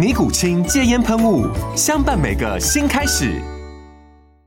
尼古清戒烟喷雾，相伴每个新开始。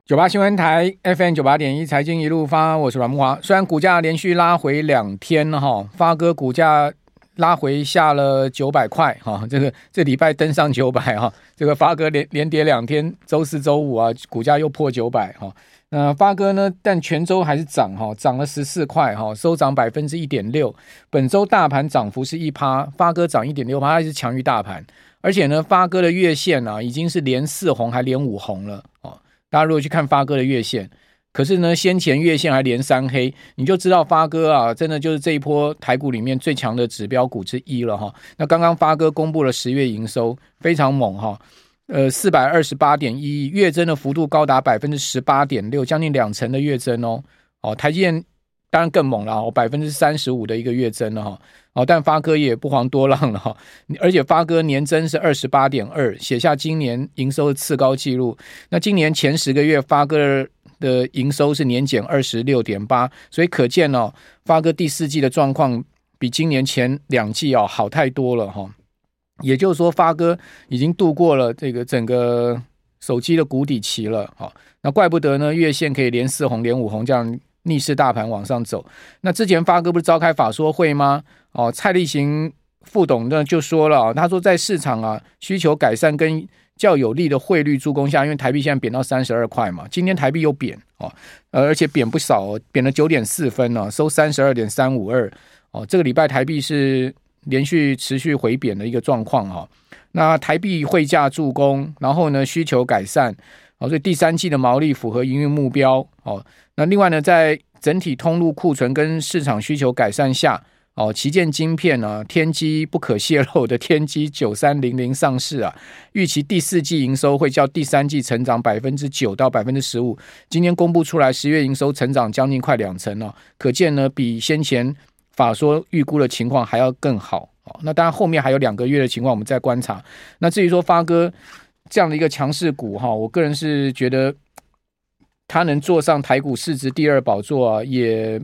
九八新闻台 FM 九八点一，财经一路发，我是阮慕驊。虽然股价连续拉回两天哈，发哥股价拉回下了九百块哈，这个这礼拜登上九百哈，这个发哥连连跌两天，周四周五啊，股价又破九百哈。那发哥呢，但全周还是涨哈，涨了十四块哈，收涨百分之一点六。本周大盘涨幅是一趴，发哥涨一点六趴，还是强于大盘。而且呢，发哥的月线啊，已经是连四红还连五红了哦。大家如果去看发哥的月线，可是呢，先前月线还连三黑，你就知道发哥啊，真的就是这一波台股里面最强的指标股之一了哈。那刚刚发哥公布了十月营收，非常猛哈，呃，四百二十八点一亿，月增的幅度高达百分之十八点六，将近两成的月增哦。哦，台积电当然更猛了哦，百分之三十五的一个月增了哈。哦但发哥也不遑多让了哈，而且发哥年增是二十八点二，写下今年营收的次高纪录。那今年前十个月发哥的营收是年减二十六点八，所以可见哦，发哥第四季的状况比今年前两季哦好太多了哈。也就是说，发哥已经度过了这个整个手机的谷底期了哈。那怪不得呢，月线可以连四红连五红这样逆势大盘往上走。那之前发哥不是召开法说会吗？哦，蔡立行副董呢就说了，他说在市场啊需求改善跟较有利的汇率助攻下，因为台币现在贬到三十二块嘛，今天台币又贬哦，而且贬不少，哦贬了九点四分呢，收三十二点三五二哦，这个礼拜台币是连续持续回贬的一个状况哈。那台币汇价助攻，然后呢需求改善，哦，所以第三季的毛利符合营运目标哦。那另外呢，在整体通路库存跟市场需求改善下。哦，旗舰晶片呢、啊，天玑不可泄露的天玑九三零零上市啊，预期第四季营收会较第三季成长百分之九到百分之十五。今天公布出来，十月营收成长将近快两成哦，可见呢，比先前法说预估的情况还要更好哦。那当然后面还有两个月的情况，我们再观察。那至于说发哥这样的一个强势股哈，我个人是觉得他能坐上台股市值第二宝座啊，也。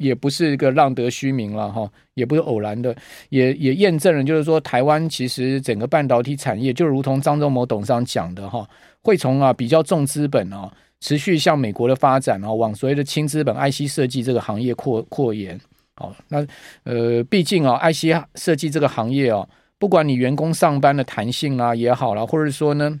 也不是一个浪得虚名了哈，也不是偶然的，也也验证了，就是说台湾其实整个半导体产业就如同张忠谋董事长讲的哈，会从啊比较重资本啊，持续向美国的发展啊，往所谓的轻资本 IC 设计这个行业扩扩延。好，那呃，毕竟啊，IC 设计这个行业啊，不管你员工上班的弹性啊也好啦，或者说呢，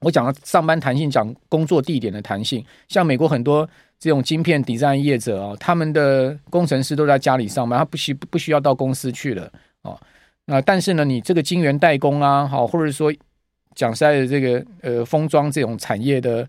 我讲的上班弹性，讲工作地点的弹性，像美国很多。这种晶片 design 业者啊，他们的工程师都在家里上班，他不需不需要到公司去了哦。那但是呢，你这个晶圆代工啊，好，或者说讲实在的，这个呃封装这种产业的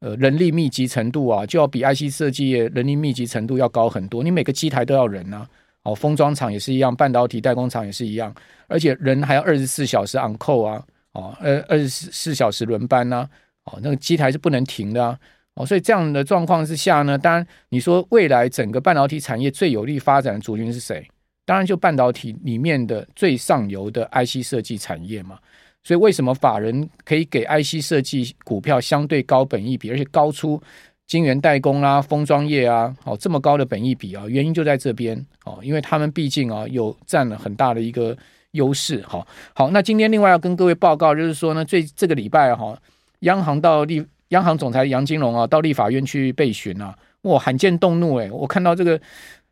呃人力密集程度啊，就要比 IC 设计业人力密集程度要高很多。你每个机台都要人啊，哦，封装厂也是一样，半导体代工厂也是一样，而且人还要二十四小时 on call 啊，哦，二，二十四小时轮班呐，哦，那个机台是不能停的啊。哦，所以这样的状况之下呢，当然你说未来整个半导体产业最有利发展的族群是谁？当然就半导体里面的最上游的 IC 设计产业嘛。所以为什么法人可以给 IC 设计股票相对高本益比，而且高出晶圆代工啊、封装业啊，哦这么高的本益比啊？原因就在这边哦，因为他们毕竟啊有占了很大的一个优势。好，好，那今天另外要跟各位报告就是说呢，最这个礼拜哈，央行到立。央行总裁杨金龙啊，到立法院去备询啊，哇，罕见动怒诶，我看到这个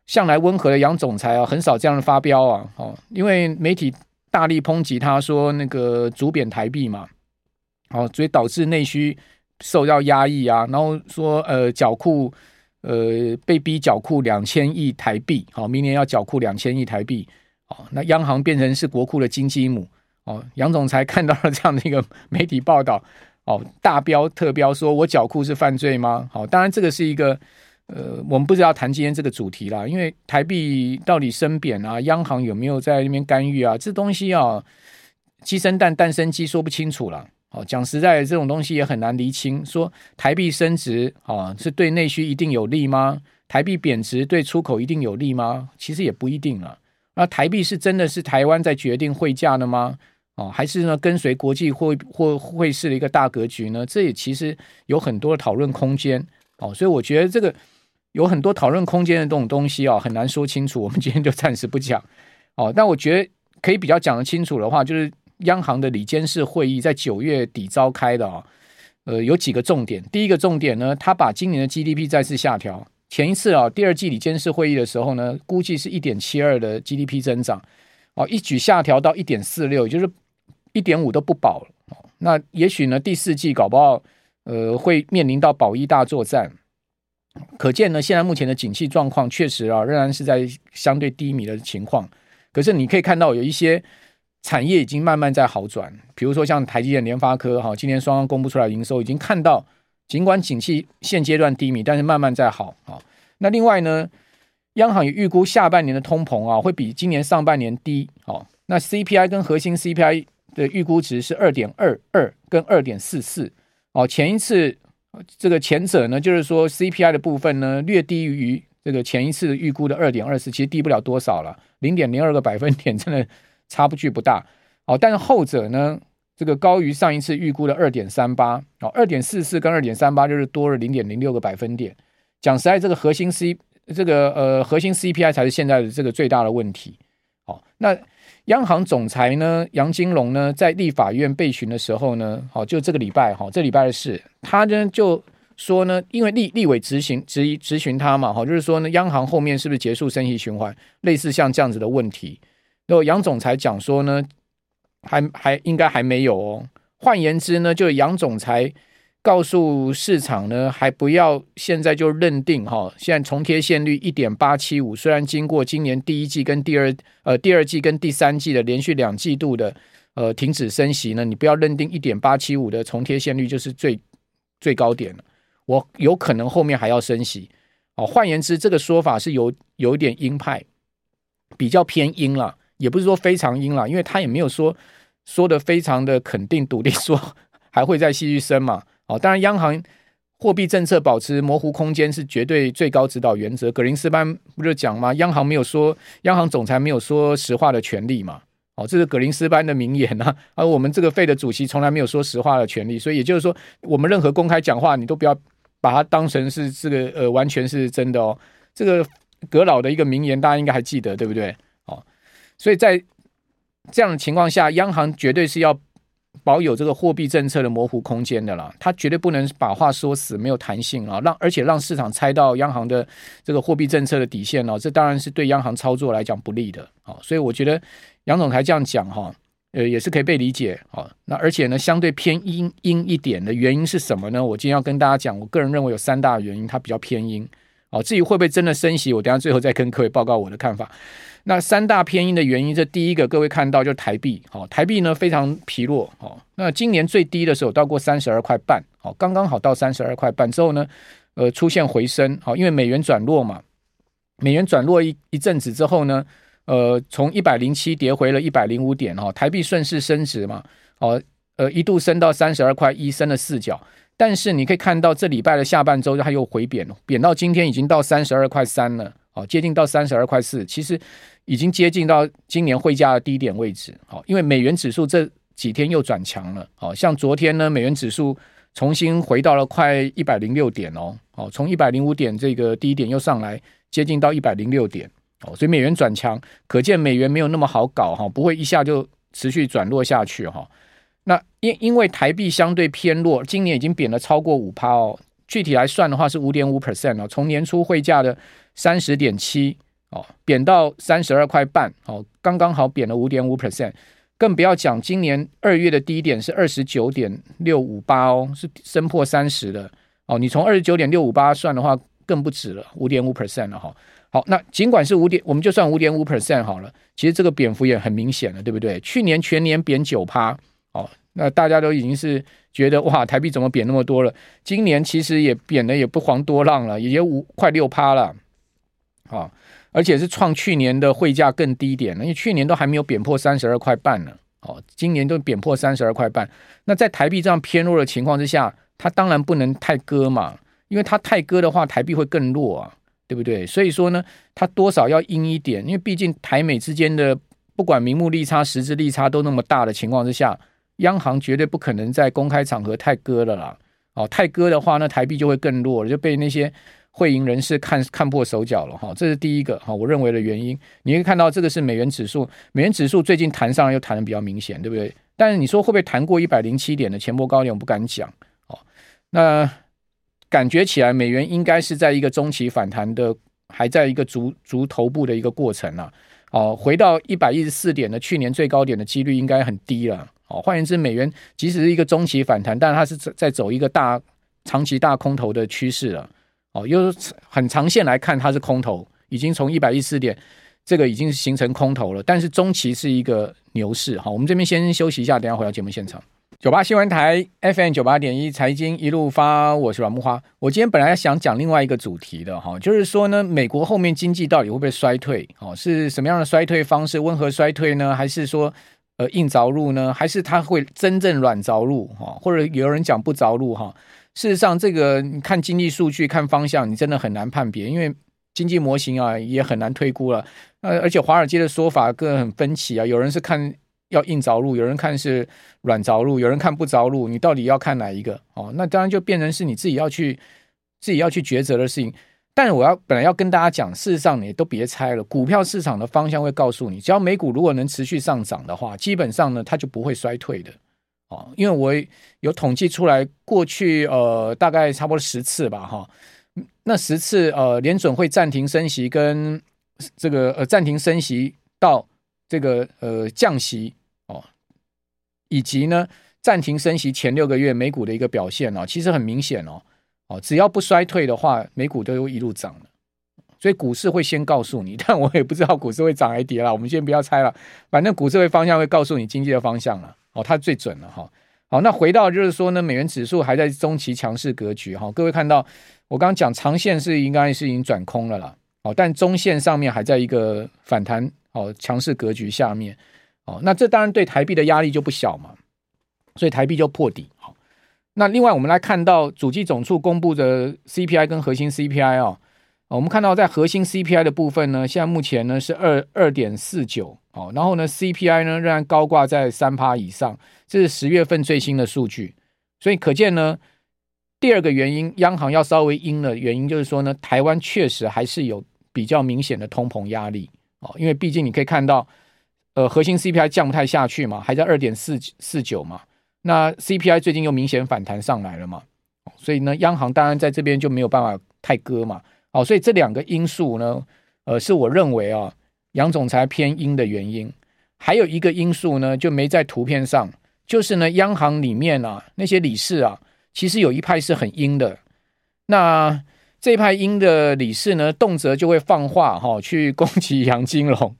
向来温和的杨总裁啊，很少这样的发飙啊，哦，因为媒体大力抨击他说那个阻贬台币嘛，哦，所以导致内需受到压抑啊，然后说呃缴库呃被逼缴库两千亿台币，好，明年要缴库两千亿台币，哦，那央行变成是国库的金鸡母，哦，杨总裁看到了这样的一个媒体报道，哦，大标特标说我脚库是犯罪吗？好，当然这个是一个。呃，我们不知道谈今天这个主题啦，因为台币到底升贬啊，央行有没有在那边干预啊？这东西啊，鸡生蛋，蛋生鸡，说不清楚了。哦，讲实在的，这种东西也很难厘清。说台币升值啊，是对内需一定有利吗？台币贬值对出口一定有利吗？其实也不一定了。那台币是真的是台湾在决定汇价的吗？哦，还是呢跟随国际汇或会市的一个大格局呢？这也其实有很多讨论空间。哦，所以我觉得这个。有很多讨论空间的这种东西啊，很难说清楚。我们今天就暂时不讲哦。但我觉得可以比较讲得清楚的话，就是央行的理监事会议在九月底召开的啊。呃，有几个重点。第一个重点呢，他把今年的 GDP 再次下调。前一次啊，第二季理监事会议的时候呢，估计是一点七二的 GDP 增长哦，一举下调到一点四六，就是一点五都不保了。那也许呢，第四季搞不好呃会面临到保一大作战。可见呢，现在目前的景气状况确实啊，仍然是在相对低迷的情况。可是你可以看到，有一些产业已经慢慢在好转，比如说像台积电、联发科，哈，今天双方公布出来营收，已经看到，尽管景气现阶段低迷，但是慢慢在好啊。那另外呢，央行也预估下半年的通膨啊，会比今年上半年低。哦，那 CPI 跟核心 CPI 的预估值是二点二二跟二点四四。哦，前一次。这个前者呢，就是说 CPI 的部分呢，略低于这个前一次预估的二点二四，其实低不了多少了，零点零二个百分点，真的差距不大。哦，但是后者呢，这个高于上一次预估的二点三八，哦，二点四四跟二点三八就是多了零点零六个百分点。讲实在，这个核心 C 这个呃核心 CPI 才是现在的这个最大的问题。哦，那。央行总裁呢，杨金龙呢，在立法院被询的时候呢，好，就这个礼拜，哈，这礼拜的事，他呢就说呢，因为立立委质询质疑质询他嘛，哈，就是说呢，央行后面是不是结束升息循环，类似像这样子的问题，然后杨总裁讲说呢，还还应该还没有哦，换言之呢，就杨总裁。告诉市场呢，还不要现在就认定哈，现在重贴现率一点八七五，虽然经过今年第一季跟第二呃第二季跟第三季的连续两季度的呃停止升息呢，你不要认定一点八七五的重贴现率就是最最高点了，我有可能后面还要升息哦。换言之，这个说法是有有一点鹰派，比较偏鹰了，也不是说非常鹰了，因为他也没有说说的非常的肯定笃定说还会再继续升嘛。哦，当然，央行货币政策保持模糊空间是绝对最高指导原则。格林斯潘不就讲吗？央行没有说，央行总裁没有说实话的权利嘛。哦，这是格林斯潘的名言啊。而我们这个费的主席从来没有说实话的权利，所以也就是说，我们任何公开讲话，你都不要把它当成是这个呃完全是真的哦。这个格老的一个名言，大家应该还记得，对不对？哦，所以在这样的情况下，央行绝对是要。保有这个货币政策的模糊空间的啦，他绝对不能把话说死，没有弹性啊，让而且让市场猜到央行的这个货币政策的底线哦，这当然是对央行操作来讲不利的啊，所以我觉得杨总裁这样讲哈，呃，也是可以被理解啊。那而且呢，相对偏阴阴一点的原因是什么呢？我今天要跟大家讲，我个人认为有三大原因，它比较偏阴啊。至于会不会真的升息，我等下最后再跟各位报告我的看法。那三大偏因的原因，这第一个各位看到就是台币，好，台币呢非常疲弱，好，那今年最低的时候到过三十二块半，好，刚刚好到三十二块半之后呢，呃，出现回升，好，因为美元转弱嘛，美元转弱一一阵子之后呢，呃，从一百零七跌回了一百零五点，哈，台币顺势升值嘛，好，呃，一度升到三十二块一，升了四角，但是你可以看到这礼拜的下半周它又回贬了，贬到今天已经到三十二块三了，哦，接近到三十二块四，其实。已经接近到今年汇价的低点位置，好，因为美元指数这几天又转强了，好，像昨天呢，美元指数重新回到了快一百零六点哦，好，从一百零五点这个低点又上来，接近到一百零六点，哦，所以美元转强，可见美元没有那么好搞哈，不会一下就持续转弱下去哈。那因因为台币相对偏弱，今年已经贬了超过五趴哦，具体来算的话是五点五 percent 哦，从年初汇价的三十点七。哦，贬到三十二块半，哦，刚刚好贬了五点五 percent。更不要讲今年二月的低点是二十九点六五八哦，是升破三十的哦。你从二十九点六五八算的话，更不止了，五点五 percent 了哈。好，那尽管是五点，我们就算五点五 percent 好了，其实这个贬幅也很明显了，对不对？去年全年贬九趴哦，那大家都已经是觉得哇，台币怎么贬那么多了？今年其实也贬的也不遑多让了，也有五快六趴了，啊、哦。而且是创去年的汇价更低点，因为去年都还没有贬破三十二块半呢。哦，今年都贬破三十二块半。那在台币这样偏弱的情况之下，它当然不能太割嘛，因为它太割的话，台币会更弱啊，对不对？所以说呢，它多少要阴一点，因为毕竟台美之间的不管名目利差、实质利差都那么大的情况之下，央行绝对不可能在公开场合太割了啦。哦，太割的话，那台币就会更弱了，就被那些。会赢人士看看破手脚了哈，这是第一个哈，我认为的原因。你会看到这个是美元指数，美元指数最近弹上来又弹的比较明显，对不对？但是你说会不会弹过一百零七点的前波高点，我不敢讲哦。那感觉起来美元应该是在一个中期反弹的，还在一个逐逐头部的一个过程啊。哦，回到一百一十四点的去年最高点的几率应该很低了。哦，换言之，美元即使是一个中期反弹，但它是在走一个大长期大空头的趋势了。哦，又是很长线来看，它是空头，已经从一百一十四点，这个已经形成空头了。但是中期是一个牛市。好，我们这边先休息一下，等下回到节目现场。九八新闻台 FM 九八点一财经一路发，我是阮木花。我今天本来想讲另外一个主题的哈，就是说呢，美国后面经济到底会不会衰退？哦，是什么样的衰退方式？温和衰退呢，还是说呃硬着陆呢？还是它会真正软着陆？哈，或者有人讲不着陆？哈。事实上，这个看经济数据、看方向，你真的很难判别，因为经济模型啊也很难推估了。呃，而且华尔街的说法各很分歧啊，有人是看要硬着陆，有人看是软着陆，有人看不着陆，你到底要看哪一个？哦，那当然就变成是你自己要去自己要去抉择的事情。但是我要本来要跟大家讲，事实上你都别猜了，股票市场的方向会告诉你，只要美股如果能持续上涨的话，基本上呢它就不会衰退的。哦，因为我有统计出来，过去呃大概差不多十次吧，哈，那十次呃联准会暂停升息跟这个呃暂停升息到这个呃降息哦，以及呢暂停升息前六个月美股的一个表现哦，其实很明显哦，哦只要不衰退的话，美股都会一路涨，所以股市会先告诉你，但我也不知道股市会涨还跌了，我们先不要猜了，反正股市会方向会告诉你经济的方向了。哦，它最准了哈。好，那回到就是说呢，美元指数还在中期强势格局哈。各位看到我刚刚讲长线是应该是已经转空了啦。哦，但中线上面还在一个反弹哦强势格局下面。哦，那这当然对台币的压力就不小嘛。所以台币就破底。那另外我们来看到主计总处公布的 CPI 跟核心 CPI 哦。我们看到在核心 CPI 的部分呢，现在目前呢是二二点四九，哦，然后呢 CPI 呢仍然高挂在三趴以上，这是十月份最新的数据，所以可见呢，第二个原因，央行要稍微阴的原因就是说呢，台湾确实还是有比较明显的通膨压力，哦，因为毕竟你可以看到，呃，核心 CPI 降不太下去嘛，还在二点四四九嘛，那 CPI 最近又明显反弹上来了嘛，所以呢，央行当然在这边就没有办法太割嘛。好，所以这两个因素呢，呃，是我认为啊，杨总裁偏鹰的原因。还有一个因素呢，就没在图片上，就是呢，央行里面啊，那些理事啊，其实有一派是很鹰的。那这派鹰的理事呢，动辄就会放话哈、哦，去攻击杨金龙，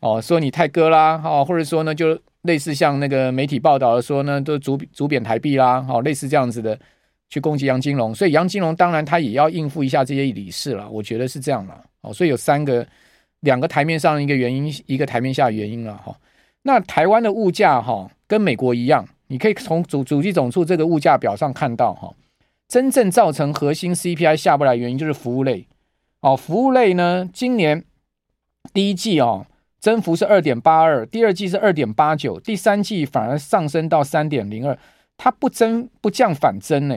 哦，说你太割啦，哦，或者说呢，就类似像那个媒体报道的说呢，都主主贬台币啦，哦，类似这样子的。去攻击杨金龙，所以杨金龙当然他也要应付一下这些理事了，我觉得是这样了。哦，所以有三个，两个台面上一个原因，一个台面下的原因了哈。那台湾的物价哈跟美国一样，你可以从主主计总处这个物价表上看到哈，真正造成核心 CPI 下不来原因就是服务类。哦，服务类呢，今年第一季哦增幅是二点八二，第二季是二点八九，第三季反而上升到三点零二，它不增不降反增呢。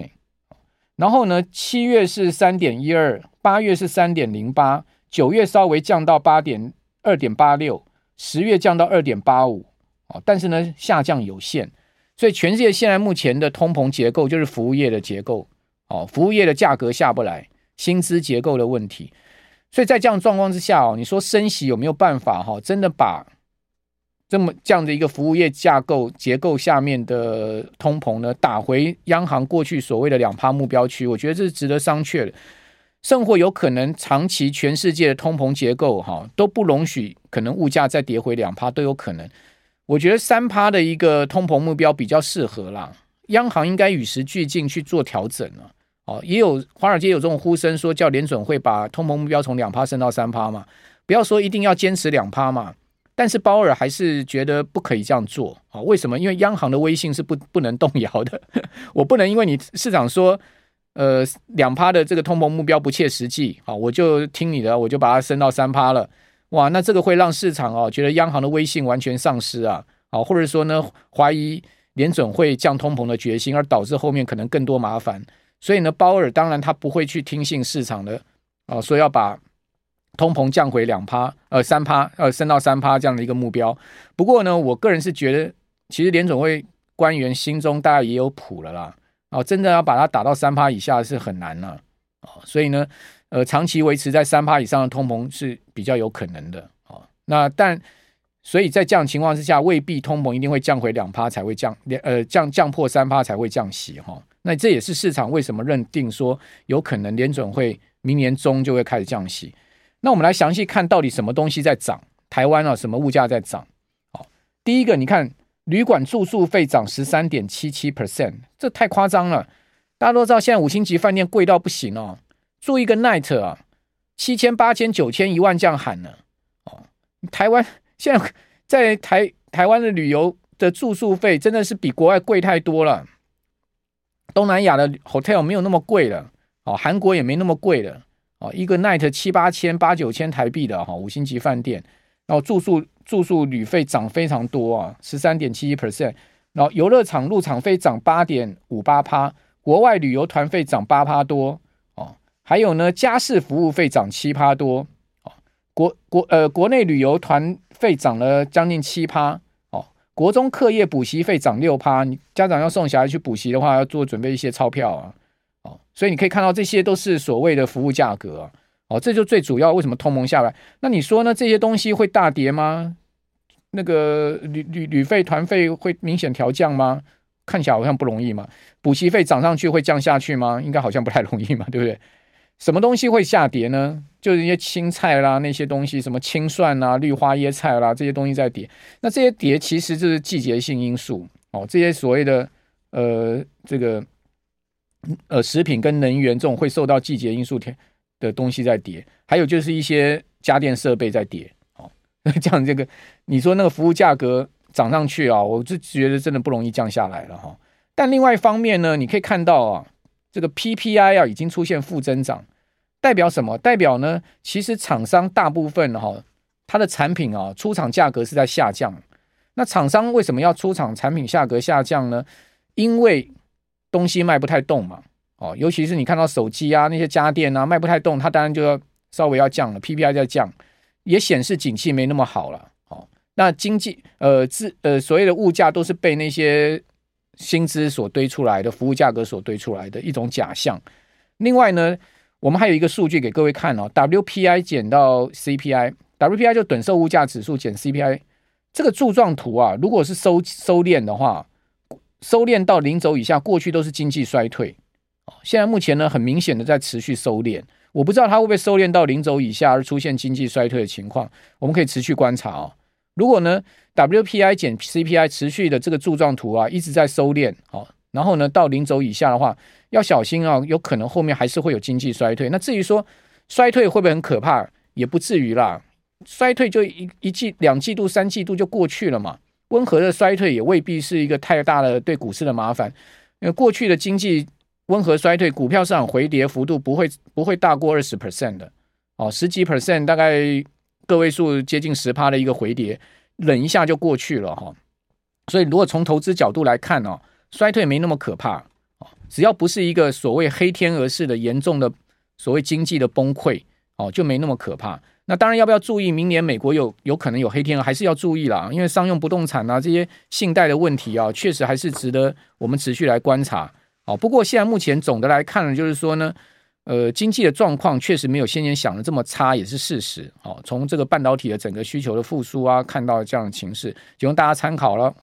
然后呢，七月是三点一二，八月是三点零八，九月稍微降到八点二点八六，十月降到二点八五，哦，但是呢下降有限，所以全世界现在目前的通膨结构就是服务业的结构，哦，服务业的价格下不来，薪资结构的问题，所以在这样状况之下哦，你说升息有没有办法哈，真的把这么这样的一个服务业架构结构下面的通膨呢，打回央行过去所谓的两趴目标区，我觉得这是值得商榷的。甚或有可能长期全世界的通膨结构哈都不容许，可能物价再跌回两趴都有可能。我觉得三趴的一个通膨目标比较适合啦，央行应该与时俱进去做调整了。哦，也有华尔街有这种呼声说叫联准会把通膨目标从两趴升到三趴嘛，不要说一定要坚持两趴嘛。但是鲍尔还是觉得不可以这样做啊？为什么？因为央行的威信是不不能动摇的。我不能因为你市场说，呃，两趴的这个通膨目标不切实际啊，我就听你的，我就把它升到三趴了。哇，那这个会让市场啊觉得央行的威信完全丧失啊，好，或者说呢怀疑联准会降通膨的决心，而导致后面可能更多麻烦。所以呢，鲍尔当然他不会去听信市场的啊，说要把。通膨降回两趴，呃，三趴，呃，升到三趴这样的一个目标。不过呢，我个人是觉得，其实联总会官员心中大概也有谱了啦。哦，真的要把它打到三趴以下是很难了。哦，所以呢，呃，长期维持在三趴以上的通膨是比较有可能的。哦，那但所以在这样情况之下，未必通膨一定会降回两趴才会降，呃，降降破三趴才会降息哈。那这也是市场为什么认定说有可能联准会明年中就会开始降息。那我们来详细看到底什么东西在涨？台湾啊，什么物价在涨？好，第一个，你看旅馆住宿费涨十三点七七 percent，这太夸张了。大家都知道，现在五星级饭店贵到不行哦，住一个 night 啊，七千、八千、九千、一万这样喊呢。哦，台湾现在在台台湾的旅游的住宿费真的是比国外贵太多了。东南亚的 hotel 没有那么贵了，哦，韩国也没那么贵了。哦，一个 night 七八千、八九千台币的哈五星级饭店，然后住宿住宿旅费涨非常多啊，十三点七一 percent，然后游乐场入场费涨八点五八趴，国外旅游团费涨八趴多哦，还有呢家事服务费涨七趴多，国国呃国内旅游团费涨了将近七趴哦，国中课业补习费涨六趴，你家长要送小孩去补习的话，要做准备一些钞票啊。哦，所以你可以看到这些都是所谓的服务价格啊，哦，这就最主要为什么通膨下来？那你说呢？这些东西会大跌吗？那个旅旅旅费团费会明显调降吗？看起来好像不容易嘛。补习费涨上去会降下去吗？应该好像不太容易嘛，对不对？什么东西会下跌呢？就是一些青菜啦，那些东西，什么青蒜啦、绿花椰菜啦，这些东西在跌。那这些跌其实就是季节性因素哦，这些所谓的呃这个。呃，食品跟能源这种会受到季节因素的东西在跌，还有就是一些家电设备在跌。哦，这样这个你说那个服务价格涨上去啊，我就觉得真的不容易降下来了哈。但另外一方面呢，你可以看到啊，这个 PPI 啊已经出现负增长，代表什么？代表呢，其实厂商大部分哈，它的产品啊出厂价格是在下降。那厂商为什么要出厂产品价格下降呢？因为东西卖不太动嘛，哦，尤其是你看到手机啊那些家电啊卖不太动，它当然就要稍微要降了，PPI 在降，也显示景气没那么好了，哦，那经济呃自呃所谓的物价都是被那些薪资所堆出来的，服务价格所堆出来的一种假象。另外呢，我们还有一个数据给各位看哦，WPI 减到 CPI，WPI 就等售物价指数减 CPI，这个柱状图啊，如果是收收敛的话。收敛到零轴以下，过去都是经济衰退，现在目前呢，很明显的在持续收敛。我不知道它会不会收敛到零轴以下而出现经济衰退的情况，我们可以持续观察哦。如果呢，WPI 减 CPI 持续的这个柱状图啊一直在收敛，哦，然后呢到零轴以下的话，要小心啊，有可能后面还是会有经济衰退。那至于说衰退会不会很可怕，也不至于啦，衰退就一一季、两季度、三季度就过去了嘛。温和的衰退也未必是一个太大的对股市的麻烦，因为过去的经济温和衰退，股票市场回跌幅度不会不会大过二十 percent 的哦，十几 percent 大概个位数接近十趴的一个回跌，忍一下就过去了哈。所以如果从投资角度来看哦，衰退没那么可怕哦，只要不是一个所谓黑天鹅式的严重的所谓经济的崩溃哦，就没那么可怕。那当然要不要注意？明年美国有有可能有黑天鹅，还是要注意啦。因为商用不动产啊这些信贷的问题啊，确实还是值得我们持续来观察。哦，不过现在目前总的来看呢，就是说呢，呃，经济的状况确实没有先前想的这么差，也是事实。哦，从这个半导体的整个需求的复苏啊，看到这样的情势，就供大家参考了。